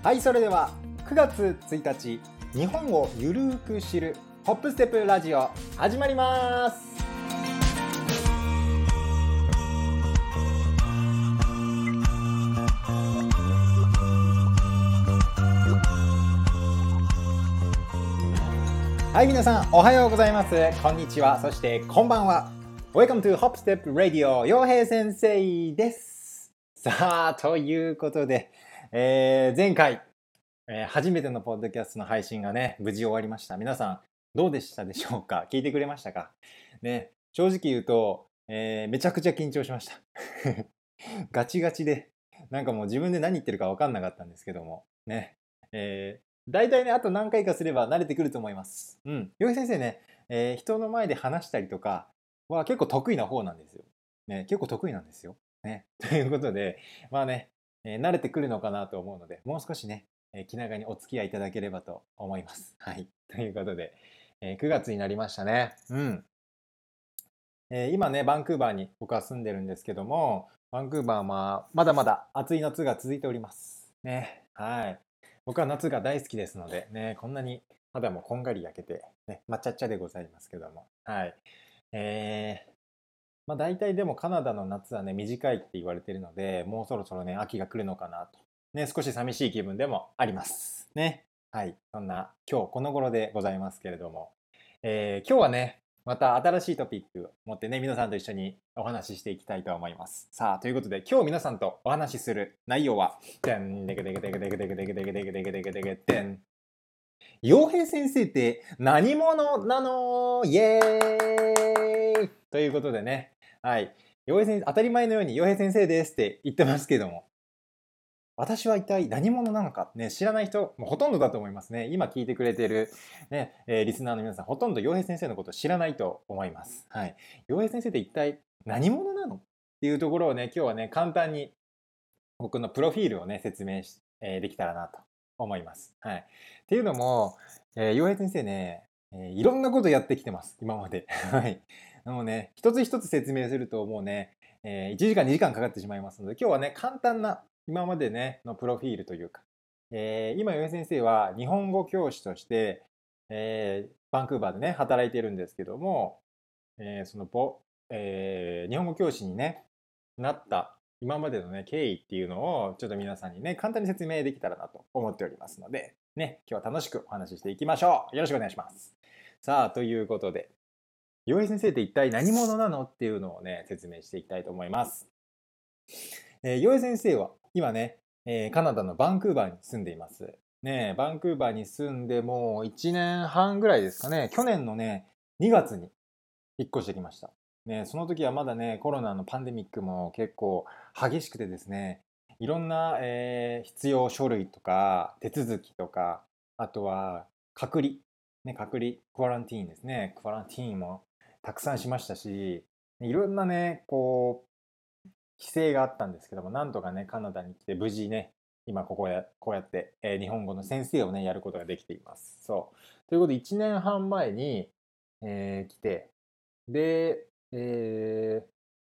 はいそれでは9月1日日本をゆるーく知るホップステップラジオ始まります。はい皆さんおはようございます。こんにちは。そしてこんばんは。Welcome to Hop Step Radio 陽平先生です。さあということで、えー、前回、えー、初めてのポッドキャストの配信がね無事終わりました皆さんどうでしたでしょうか？聞いてくれましたか？ね正直言うと、えー、めちゃくちゃ緊張しました ガチガチでなんかもう自分で何言ってるか分かんなかったんですけどもねえー、大体ね、あと何回かすれば慣れてくると思います。うん。洋平先生ね、えー、人の前で話したりとかは結構得意な方なんですよ。ね、結構得意なんですよ。ね。ということで、まあね、えー、慣れてくるのかなと思うので、もう少しね、えー、気長にお付き合いいただければと思います。はい。ということで、えー、9月になりましたね。うん。えー、今ね、バンクーバーに僕は住んでるんですけども、バンクーバーはまだまだ暑い夏が続いております。ね。はい。僕は夏が大好きですので、ね、こんなに肌もこんがり焼けて、ね、抹茶茶でございますけども。はい。えー、まあ大体でもカナダの夏はね、短いって言われてるので、もうそろそろね、秋が来るのかなと。ね、少し寂しい気分でもあります。ね。はい。そんな今日この頃でございますけれども。えー、今日はね、また新しいトピックを持ってね、皆さんと一緒にお話ししていきたいと思います。さあ、ということで今日皆さんとお話しする内容は、でん、でけでけでけでけでけでけでけでけでけでけでけでん。洋平先生って何者なの？イエーイということでね、はい。洋平先生、当たり前のように洋平先生ですって言ってますけども、私は一体何者なのか、ね、知らない人、もうほとんどだと思いますね。今聞いてくれてる、ねえー、リスナーの皆さん、ほとんど洋平先生のことを知らないと思います。はい。洋平先生って一体何者なのっていうところをね、今日はね、簡単に僕のプロフィールをね、説明し、えー、できたらなと思います。はい。っていうのも、えー、洋平先生ね、えー、いろんなことやってきてます、今まで。はい。もうね、一つ一つ説明するともうね、えー、1時間2時間かかってしまいますので、今日はね、簡単な今までね、のプロフィールというか、えー、今、上先生は日本語教師として、えー、バンクーバーでね、働いてるんですけども、えー、そのぼ、えー、日本語教師にね、なった今までのね、経緯っていうのを、ちょっと皆さんにね、簡単に説明できたらなと思っておりますので、ね、今日は楽しくお話ししていきましょう。よろしくお願いします。さあ、ということで、洋平先生って一体何者なのっていうのをね、説明していきたいと思います。えー、洋平先生は今ね、えー、カナダのバンクーバーに住んでいます。ねバンクーバーに住んでもう1年半ぐらいですかね、去年のね、2月に引っ越してきました。ね、その時はまだね、コロナのパンデミックも結構激しくてですね、いろんな、えー、必要書類とか手続きとか、あとは隔離、ね、隔離、クアランティーンですね、クアランティーンもたくさんしましたし、いろんなね、こう、規制があったんですけども、なんとかね、カナダに来て無事ね、今ここや、こうやって、えー、日本語の先生をね、やることができています。そう。ということで、1年半前に、えー、来て、で、えー、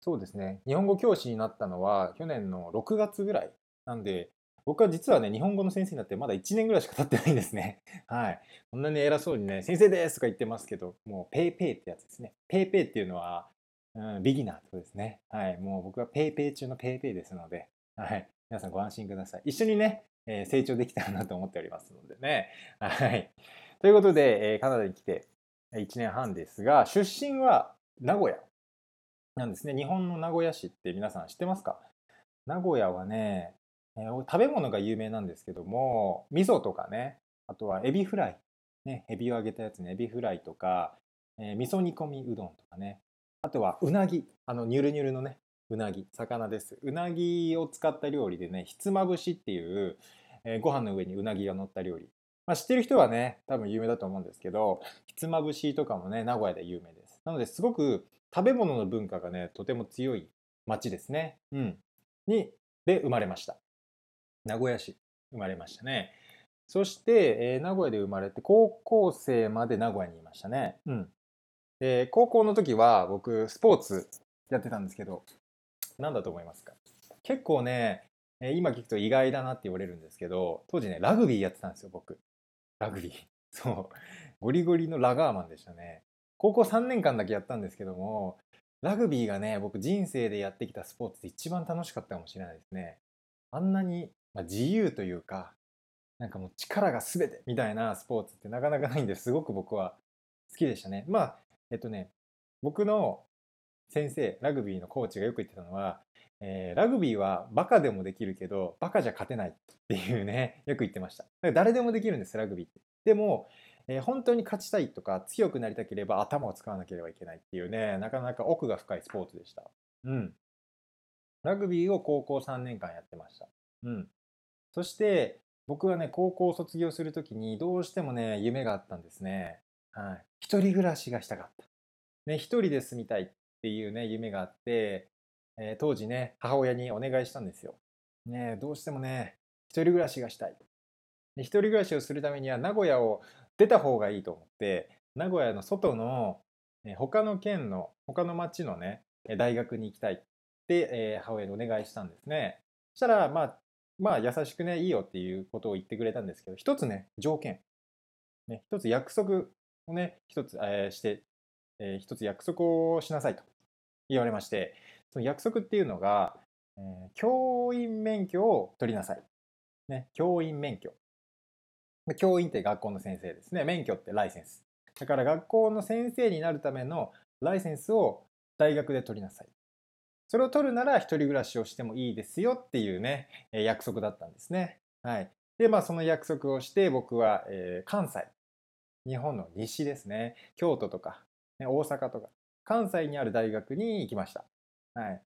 そうですね、日本語教師になったのは去年の6月ぐらい。なんで、僕は実はね、日本語の先生になってまだ1年ぐらいしか経ってないんですね。はい。こんなに偉そうにね、先生ですとか言ってますけど、もうペーペーってやつですね。ペーペーっていうのは、うん、ビギナーとですね。はい。もう僕は paypay 中の paypay ですので、はい。皆さんご安心ください。一緒にね、えー、成長できたらなと思っておりますのでね。はい。ということで、えー、カナダに来て1年半ですが、出身は名古屋なんですね。日本の名古屋市って皆さん知ってますか？名古屋はね、えー、食べ物が有名なんですけども、味噌とかね、あとはエビフライ。ね、エビを揚げたやつね、エビフライとか、えー、味噌煮込みうどんとかね、あとはうなぎあのニュルニュルのねうなぎ魚です。うなぎを使った料理でねひつまぶしっていう、えー、ご飯の上にうなぎが乗った料理、まあ、知ってる人はね多分有名だと思うんですけどひつまぶしとかもね名古屋で有名です。なのですごく食べ物の文化がねとても強い町ですね。うん。にで生まれました。名古屋市生まれましたねそして、えー、名古屋で生まれて高校生まで名古屋にいましたねうんで、高校の時は僕、スポーツやってたんですけど、何だと思いますか？結構ね、えー今聞くと意外だなって言われるんですけど、当時ね、ラグビーやってたんですよ、僕。ラグビー。そう。ゴリゴリのラガーマンでしたね。高校3年間だけやったんですけども、ラグビーがね、僕人生でやってきたスポーツで一番楽しかったかもしれないですね。あんなに、まあ、自由というか、なんかもう力が全てみたいなスポーツってなかなかないんですごく僕は好きでしたね。まあ、えっとね、僕の先生、ラグビーのコーチがよく言ってたのは、えーラグビーはバカでもできるけど、バカじゃ勝てないっていうね、よく言ってました。誰でもできるんです、ラグビーって。でも、えー本当に勝ちたいとか強くなりたければ頭を使わなければいけないっていうね、なかなか奥が深いスポーツでした。うん。ラグビーを高校3年間やってました。うん。そして、僕はね、高校を卒業するときにどうしてもね、夢があったんですね。はい。一人暮らしがしたかった。ね、一人で住みたいっていうね、夢があって、えー当時ね、母親にお願いしたんですよ。ね、どうしてもね、一人暮らしがしたい。で一人暮らしをするためには名古屋を出た方がいいと思って、名古屋の外の、他の県の、他の町のね、大学に行きたいって、えー母親にお願いしたんですね。そしたら、まあ、まあ、優しくね、いいよっていうことを言ってくれたんですけど、一つね、条件。ね、一つ約束をね、一つ、えーして、えー一つ約束をしなさいと言われまして、その約束っていうのが、えー教員免許を取りなさい。ね、教員免許。教員って学校の先生ですね。免許ってライセンス。だから学校の先生になるためのライセンスを大学で取りなさい。それを取るなら一人暮らしをしてもいいですよっていうね、え約束だったんですね。はい。で、まあその約束をして僕は、えー関西、日本の西ですね。京都とか、ね、大阪とか、関西にある大学に行きました。はい。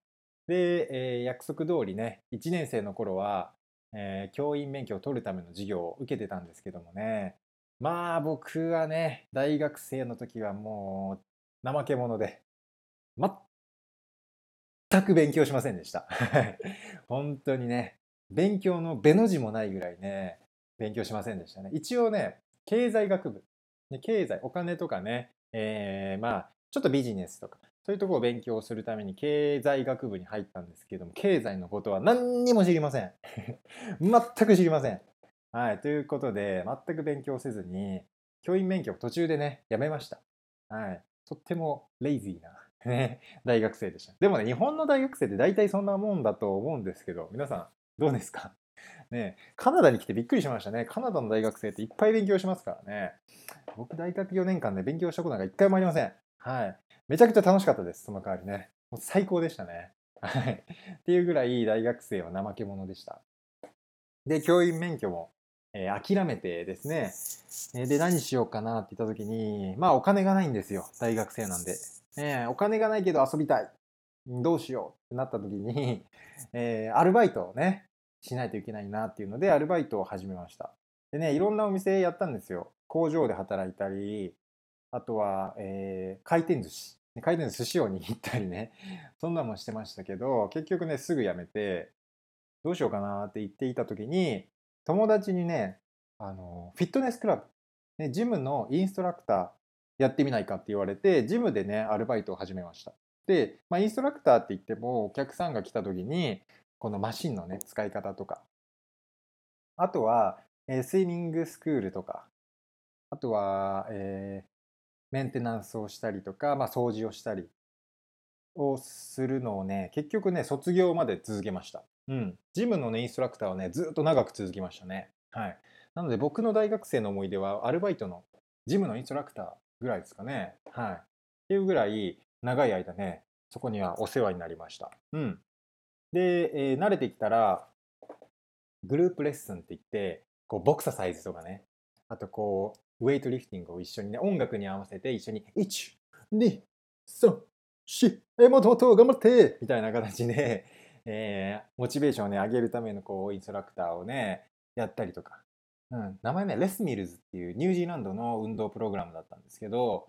で、えー約束通りね、1年生の頃は、えー教員免許を取るための授業を受けてたんですけどもね、まあ僕はね、大学生の時はもう怠け者で、全く勉強しませんでした。本当にね、勉強のべの字もないぐらいね、勉強しませんでしたね。一応ね、経済学部、ね経済、お金とかね、えーまあ、ちょっとビジネスとか、そういうとこを勉強するために経済学部に入ったんですけども、経済のことは何にも知りません。全く知りません。はい、ということで、全く勉強せずに、教員免許を途中でね、やめました。はい、とってもレイジーな、ね、大学生でした。でもね、日本の大学生って大体そんなもんだと思うんですけど、皆さん、どうですか？ね、カナダに来てびっくりしましたね。カナダの大学生っていっぱい勉強しますからね。僕、大学4年間で勉強したことなんか一回もありません。はい。めちゃくちゃ楽しかったです、その代わりね。もう最高でしたね。はい。っていうぐらい大学生は怠け者でした。で、教員免許も、えー諦めてですね、で、何しようかなって言った時に、まあお金がないんですよ、大学生なんで。ねえお金がないけど遊びたい。どうしようってなった時に、えーアルバイトをね、しないといけないなっていうので、アルバイトを始めました。でね、いろんなお店やったんですよ。工場で働いたり、あとは、えー回転寿司。回転寿司を握ったりね。そんなもんしてましたけど、結局ね、すぐ辞めて、どうしようかなって言っていた時に、友達にね、あの、フィットネスクラブ、ね、ジムのインストラクターやってみないかって言われて、ジムでね、アルバイトを始めました。で、まあ、インストラクターって言っても、お客さんが来た時に、このマシンのね、使い方とか、あとは、えースイミングスクールとか、あとは、えーメンテナンスをしたりとか、まあ、掃除をしたりをするのをね、結局ね、卒業まで続けました。うん。ジムのね、インストラクターはね、ずっと長く続きましたね。はい。なので、僕の大学生の思い出は、アルバイトのジムのインストラクターぐらいですかね。はい。っていうぐらい、長い間ね、そこにはお世話になりました。うん。で、えー慣れてきたら、グループレッスンって言って、こう、ボクササイズとかね、あとこう、ウェイトリフティングを一緒にね、音楽に合わせて一緒に、1、2、3、4、え、もっともっと頑張ってみたいな形で、えーモチベーションをね、上げるためのこう、インストラクターをね、やったりとか。名前ね、レスミルズっていうニュージーランドの運動プログラムだったんですけど、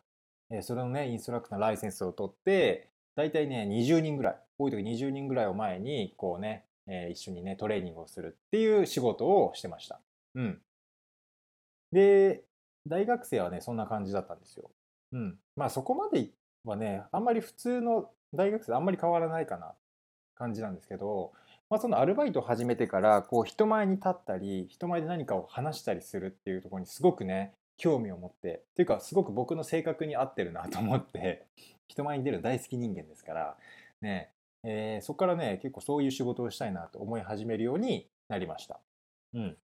えーそれのね、インストラクターのライセンスを取って、大体ね、20人ぐらい、多い時20人ぐらいを前に、こうね、えー一緒にね、トレーニングをするっていう仕事をしてました。うん。で、大学生はね、そんな感じだったんですよ。うん。まあそこまではね、あんまり普通の大学生あんまり変わらないかな感じなんですけど、まあ、そのアルバイトを始めてからこう人前に立ったり人前で何かを話したりするっていうところにすごくね興味を持ってっていうかすごく僕の性格に合ってるなと思って人前に出る大好き人間ですからねえー、そこからね結構そういう仕事をしたいなと思い始めるようになりました。うん、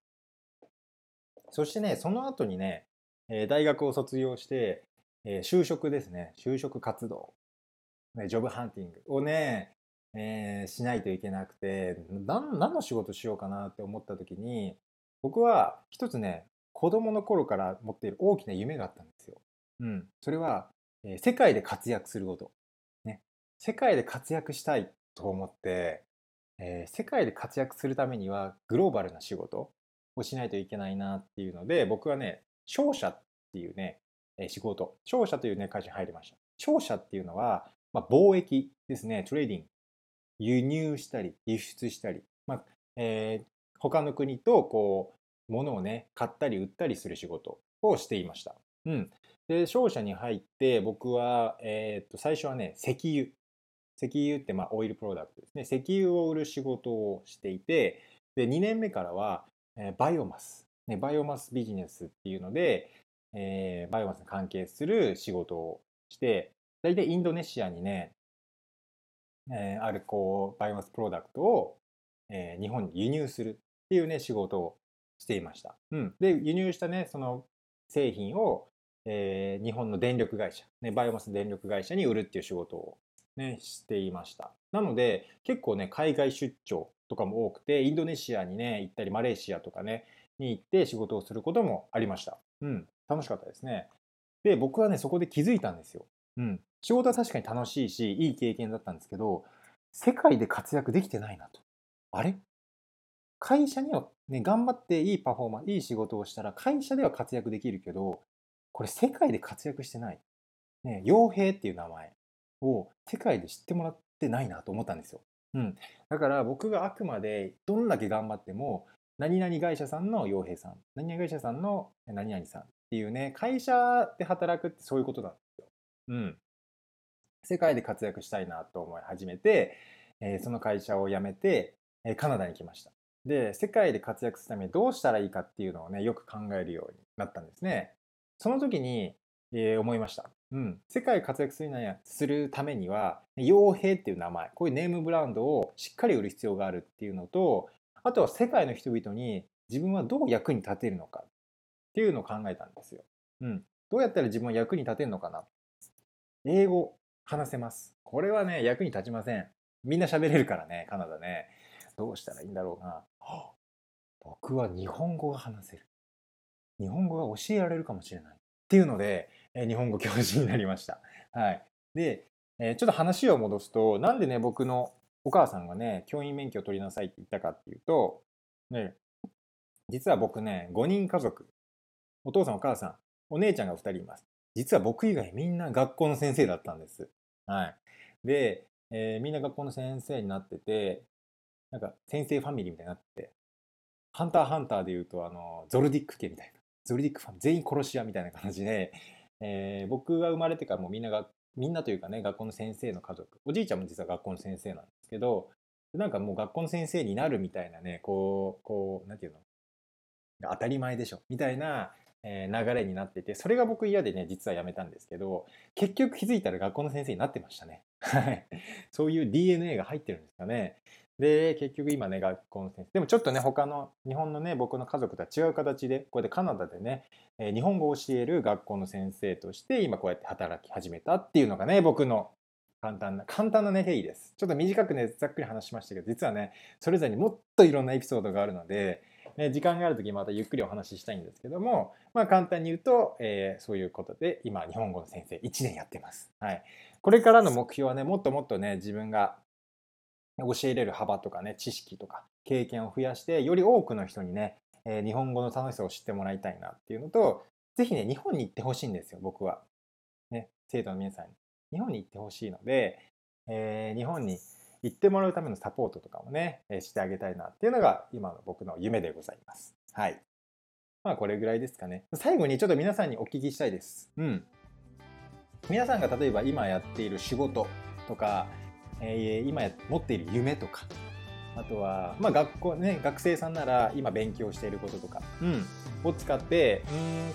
そしてねその後にね、えー、大学を卒業して、えー、就職ですね。就職活動、ね、ジョブハンティングをね、えー、しないといけなくて何何の仕事しようかなって思った時に僕は一つね子供の頃から持っている大きな夢があったんですよ。うん、それは、えー、世界で活躍すること。ね。世界で活躍したいと思って、えー、世界で活躍するためにはグローバルな仕事をしないといけないなっていうので僕はね商社っていうね、仕事。商社というね会社に入りました。商社っていうのは、まあ、貿易ですね。トレーディング。輸入したり輸出したり、まあえー、他の国とこう物をね買ったり売ったりする仕事をしていました。うん、で商社に入って僕は、えー、と最初はね石油石油ってまあ oil product ですね。石油を売る仕事をしていて、で、2年目からは、えー、バイオマス、ね、バイオマスビジネスっていうので、えー、バイオマスに関係する仕事をして、大体インドネシアにね、えー、あるこう、バイオマスプロダクトを、えー、日本に輸入するっていうね、仕事をしていました。うん。で、輸入したね、その製品を、えー、日本の電力会社、ね、バイオマス電力会社に売るっていう仕事をね、していました。なので、結構ね、海外出張とかも多くて、インドネシアにね、行ったり、マレーシアとかね、に行って仕事をすることもありました。うん、楽しかったですね。で、僕はね、そこで気づいたんですよ。うん、仕事は確かに楽しいし、いい経験だったんですけど、世界で活躍できてないなと。あれ？会社にはね、頑張っていいパフォーマンス、いい仕事をしたら、会社では活躍できるけど、これ世界で活躍してない。ね、傭兵っていう名前。を世界で知ってもらってないなと思ったんですよ。うん、だから僕があくまでどんだけ頑張っても何々会社さんの傭兵さん何々会社さんの何々さんっていうね会社で働くってそういうことなんですよ。うん、世界で活躍したいなと思い始めて、えー、その会社を辞めて、えー、カナダに来ました。で世界で活躍するためにどうしたらいいかっていうのをねよく考えるようになったんですね。その時に、えー、思いました。うん、世界活躍するするためには傭兵っていう名前こういうネームブランドをしっかり売る必要があるっていうのとあとは世界の人々に自分はどう役に立てるのかっていうのを考えたんですよ。うん、どうやったら自分は役に立てるのかな英語話せます。これはね役に立ちません。みんな喋れるからねカナダね。どうしたらいいんだろうな。僕は日本語が話せる。日本語が教えられるかもしれない。っていうので日本語教授になりました。はい。で、ちょっと話を戻すと、なんでね、僕のお母さんがね、教員免許を取りなさいって言ったかっていうと、ね、実は僕ね、5人家族、お父さんお母さん、お姉ちゃんが2人います。実は僕以外みんな学校の先生だったんです。はい。で、えー、みんな学校の先生になってて、なんか先生ファミリーみたいになって、ハンターハンターで言うと、あの、ゾルディック家みたいな、ゾルディックファン、全員殺し屋みたいな感じで、えー、僕が生まれてからもうみんながみんなというかね学校の先生の家族おじいちゃんも実は学校の先生なんですけどなんかもう学校の先生になるみたいなねこうこうなんていうの当たり前でしょみたいな、え、流れになっててそれが僕嫌でね実はやめたんですけど結局気づいたら学校の先生になってましたね はいそういう DNA が入ってるんですかねで、結局今ね、学校の先生。でもちょっとね、他の日本のね、僕の家族とは違う形で、こうやってカナダでね、え日本語を教える学校の先生として、今こうやって働き始めたっていうのがね、僕の簡単な、簡単なね、経緯です。ちょっと短くね、ざっくり話しましたけど、実はね、それぞれにもっといろんなエピソードがあるので、ね、時間がある時またゆっくりお話ししたいんですけども、まあ簡単に言うと、えー、そういうことで、今、日本語の先生1年やってます。はい。これからの目標はね、もっともっとね、自分が教えれる幅とかね、知識とか経験を増やして、より多くの人にね、えー、日本語の楽しさを知ってもらいたいなっていうのと、ぜひね、日本に行ってほしいんですよ、僕は。ね、生徒の皆さんに。日本に行ってほしいので、えー、日本に行ってもらうためのサポートとかもね、えー、してあげたいなっていうのが今の僕の夢でございます。はい。まあこれぐらいですかね。最後にちょっと皆さんにお聞きしたいです。うん。皆さんが例えば今やっている仕事とか、えー、今持っている夢とか、あとは、まあ、学校ね学生さんなら今勉強していることとか、うん、を使って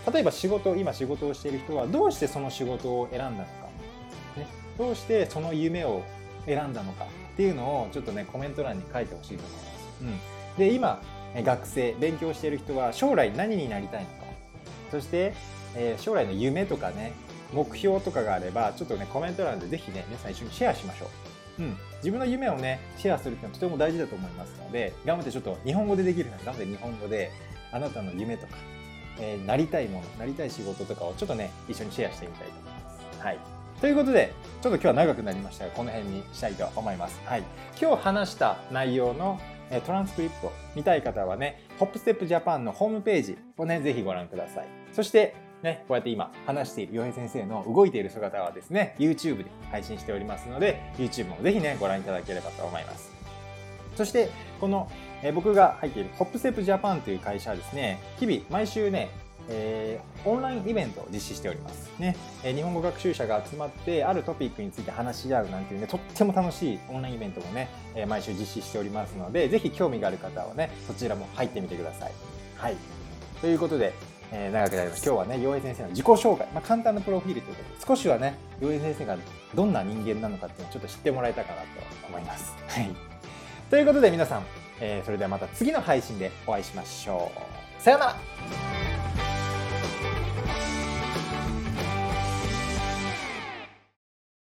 うん例えば仕事今仕事をしている人はどうしてその仕事を選んだのか、ね、どうしてその夢を選んだのかっていうのをちょっとねコメント欄に書いてほしいと思います。うん、で今学生勉強している人は将来何になりたいのか。そして、えー、将来の夢とかね目標とかがあればちょっとねコメント欄でぜひね皆さん一緒にシェアしましょう、うん、自分の夢をねシェアするっていうのはとても大事だと思いますので頑張ってちょっと日本語でできるなら頑張って日本語であなたの夢とか、えー、なりたいものなりたい仕事とかをちょっとね一緒にシェアしてみたいと思います。はい。ということで、ちょっと今日は長くなりましたが、この辺にしたいと思います。はい。今日話した内容のトランスクリプト見たい方はね、ホップステップジャパンのホームページをね、ぜひご覧ください。そして、ね、こうやって今話している洋平先生の動いている姿はですね、YouTube で配信しておりますので、YouTube もぜひね、ご覧いただければと思います。そして、この、え僕が入っているホップステップジャパンという会社はですね、日々毎週ね、えー、オンラインイベントを実施しております。ね、えー、日本語学習者が集まって、あるトピックについて話し合うなんていうね、とっても楽しいオンラインイベントもね、えー、毎週実施しておりますので、ぜひ興味がある方はね、そちらも入ってみてください。はい。ということで、えー、長くなります。今日はね、洋平先生の自己紹介、まあ、簡単なプロフィールということで、少しはね、洋平先生がどんな人間なのかっていうのをちょっと知ってもらえたかなと思います。はい。ということで皆さん、えー、それではまた次の配信でお会いしましょう。さようなら